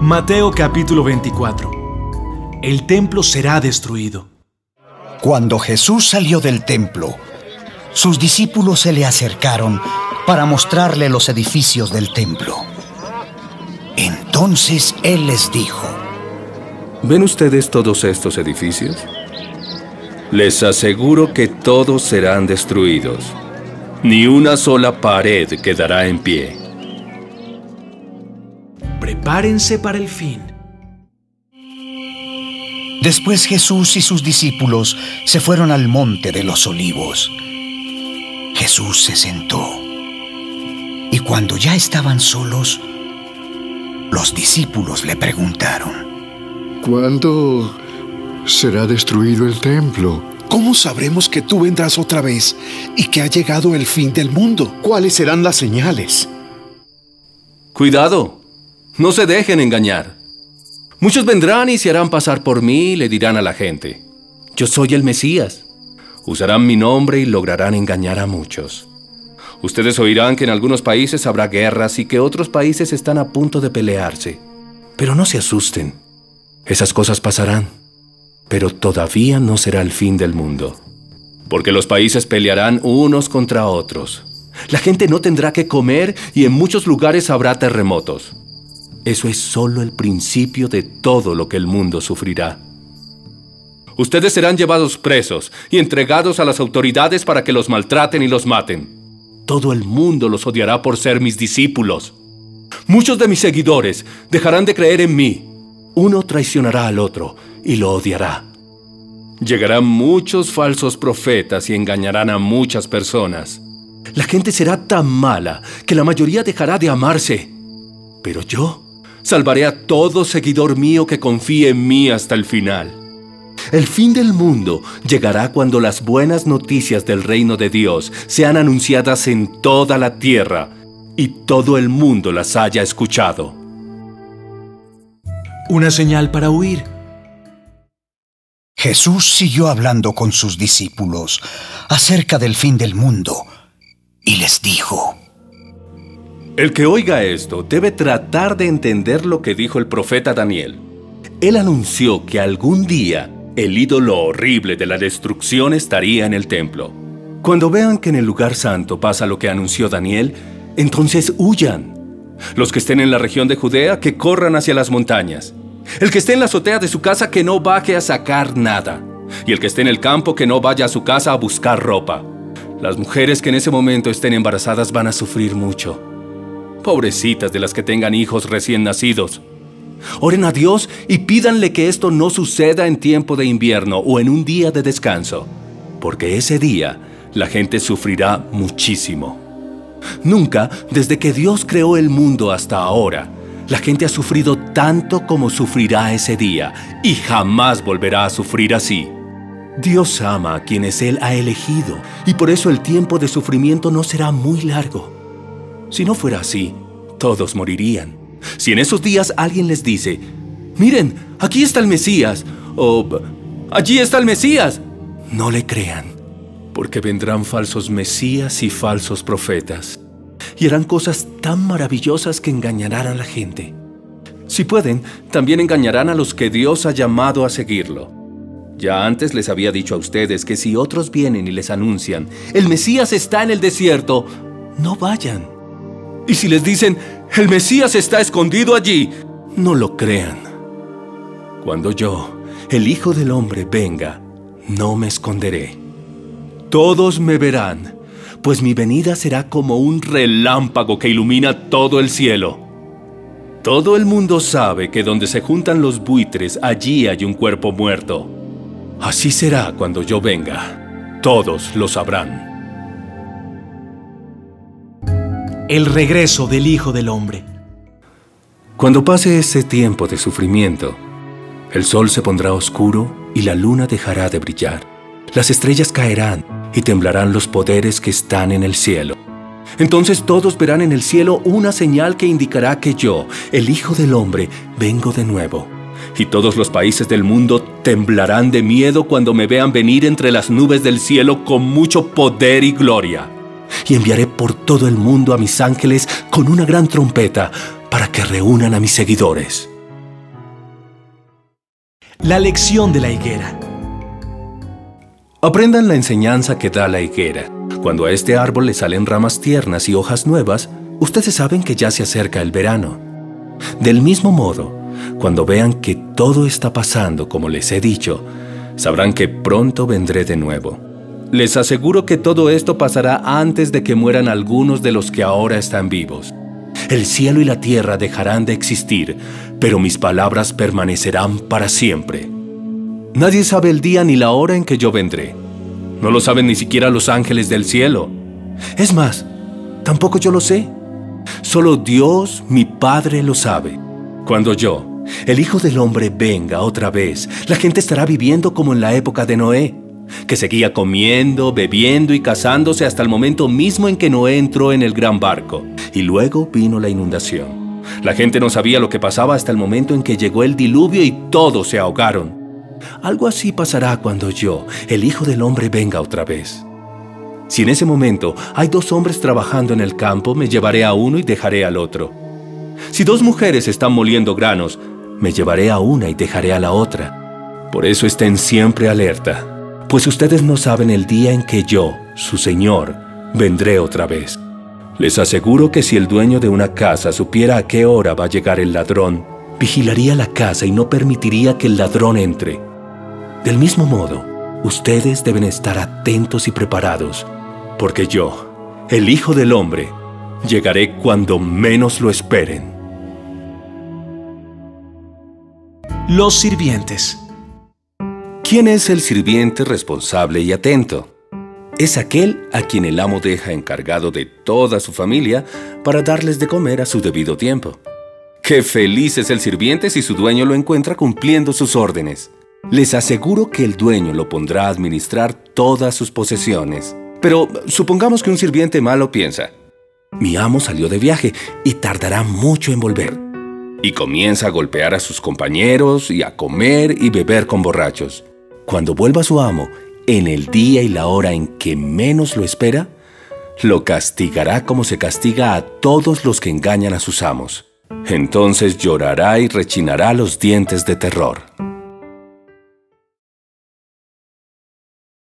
Mateo capítulo 24. El templo será destruido. Cuando Jesús salió del templo, sus discípulos se le acercaron para mostrarle los edificios del templo. Entonces Él les dijo, ¿Ven ustedes todos estos edificios? Les aseguro que todos serán destruidos. Ni una sola pared quedará en pie. Prepárense para el fin. Después Jesús y sus discípulos se fueron al monte de los olivos. Jesús se sentó. Y cuando ya estaban solos, los discípulos le preguntaron, ¿Cuándo será destruido el templo? ¿Cómo sabremos que tú vendrás otra vez y que ha llegado el fin del mundo? ¿Cuáles serán las señales? Cuidado, no se dejen engañar. Muchos vendrán y se harán pasar por mí y le dirán a la gente, yo soy el Mesías. Usarán mi nombre y lograrán engañar a muchos. Ustedes oirán que en algunos países habrá guerras y que otros países están a punto de pelearse. Pero no se asusten. Esas cosas pasarán, pero todavía no será el fin del mundo, porque los países pelearán unos contra otros. La gente no tendrá que comer y en muchos lugares habrá terremotos. Eso es solo el principio de todo lo que el mundo sufrirá. Ustedes serán llevados presos y entregados a las autoridades para que los maltraten y los maten. Todo el mundo los odiará por ser mis discípulos. Muchos de mis seguidores dejarán de creer en mí uno traicionará al otro y lo odiará. Llegarán muchos falsos profetas y engañarán a muchas personas. La gente será tan mala que la mayoría dejará de amarse. Pero yo salvaré a todo seguidor mío que confíe en mí hasta el final. El fin del mundo llegará cuando las buenas noticias del reino de Dios sean anunciadas en toda la tierra y todo el mundo las haya escuchado una señal para huir. Jesús siguió hablando con sus discípulos acerca del fin del mundo y les dijo, El que oiga esto debe tratar de entender lo que dijo el profeta Daniel. Él anunció que algún día el ídolo horrible de la destrucción estaría en el templo. Cuando vean que en el lugar santo pasa lo que anunció Daniel, entonces huyan. Los que estén en la región de Judea, que corran hacia las montañas. El que esté en la azotea de su casa, que no baje a sacar nada. Y el que esté en el campo, que no vaya a su casa a buscar ropa. Las mujeres que en ese momento estén embarazadas van a sufrir mucho. Pobrecitas de las que tengan hijos recién nacidos. Oren a Dios y pídanle que esto no suceda en tiempo de invierno o en un día de descanso, porque ese día la gente sufrirá muchísimo. Nunca, desde que Dios creó el mundo hasta ahora, la gente ha sufrido tanto como sufrirá ese día y jamás volverá a sufrir así. Dios ama a quienes Él ha elegido y por eso el tiempo de sufrimiento no será muy largo. Si no fuera así, todos morirían. Si en esos días alguien les dice, miren, aquí está el Mesías, o allí está el Mesías, no le crean, porque vendrán falsos Mesías y falsos profetas y harán cosas tan maravillosas que engañarán a la gente. Si pueden, también engañarán a los que Dios ha llamado a seguirlo. Ya antes les había dicho a ustedes que si otros vienen y les anuncian, el Mesías está en el desierto, no vayan. Y si les dicen, el Mesías está escondido allí, no lo crean. Cuando yo, el Hijo del Hombre, venga, no me esconderé. Todos me verán pues mi venida será como un relámpago que ilumina todo el cielo. Todo el mundo sabe que donde se juntan los buitres, allí hay un cuerpo muerto. Así será cuando yo venga. Todos lo sabrán. El regreso del Hijo del Hombre. Cuando pase ese tiempo de sufrimiento, el sol se pondrá oscuro y la luna dejará de brillar. Las estrellas caerán y temblarán los poderes que están en el cielo. Entonces todos verán en el cielo una señal que indicará que yo, el Hijo del Hombre, vengo de nuevo. Y todos los países del mundo temblarán de miedo cuando me vean venir entre las nubes del cielo con mucho poder y gloria. Y enviaré por todo el mundo a mis ángeles con una gran trompeta para que reúnan a mis seguidores. La lección de la higuera. Aprendan la enseñanza que da la higuera. Cuando a este árbol le salen ramas tiernas y hojas nuevas, ustedes saben que ya se acerca el verano. Del mismo modo, cuando vean que todo está pasando como les he dicho, sabrán que pronto vendré de nuevo. Les aseguro que todo esto pasará antes de que mueran algunos de los que ahora están vivos. El cielo y la tierra dejarán de existir, pero mis palabras permanecerán para siempre. Nadie sabe el día ni la hora en que yo vendré. No lo saben ni siquiera los ángeles del cielo. Es más, tampoco yo lo sé. Solo Dios, mi Padre, lo sabe. Cuando yo, el Hijo del Hombre, venga otra vez, la gente estará viviendo como en la época de Noé, que seguía comiendo, bebiendo y casándose hasta el momento mismo en que Noé entró en el gran barco, y luego vino la inundación. La gente no sabía lo que pasaba hasta el momento en que llegó el diluvio y todos se ahogaron. Algo así pasará cuando yo, el Hijo del Hombre, venga otra vez. Si en ese momento hay dos hombres trabajando en el campo, me llevaré a uno y dejaré al otro. Si dos mujeres están moliendo granos, me llevaré a una y dejaré a la otra. Por eso estén siempre alerta, pues ustedes no saben el día en que yo, su Señor, vendré otra vez. Les aseguro que si el dueño de una casa supiera a qué hora va a llegar el ladrón, vigilaría la casa y no permitiría que el ladrón entre. Del mismo modo, ustedes deben estar atentos y preparados, porque yo, el Hijo del Hombre, llegaré cuando menos lo esperen. Los sirvientes. ¿Quién es el sirviente responsable y atento? Es aquel a quien el amo deja encargado de toda su familia para darles de comer a su debido tiempo. Qué feliz es el sirviente si su dueño lo encuentra cumpliendo sus órdenes. Les aseguro que el dueño lo pondrá a administrar todas sus posesiones. Pero supongamos que un sirviente malo piensa, mi amo salió de viaje y tardará mucho en volver. Y comienza a golpear a sus compañeros y a comer y beber con borrachos. Cuando vuelva su amo, en el día y la hora en que menos lo espera, lo castigará como se castiga a todos los que engañan a sus amos. Entonces llorará y rechinará los dientes de terror.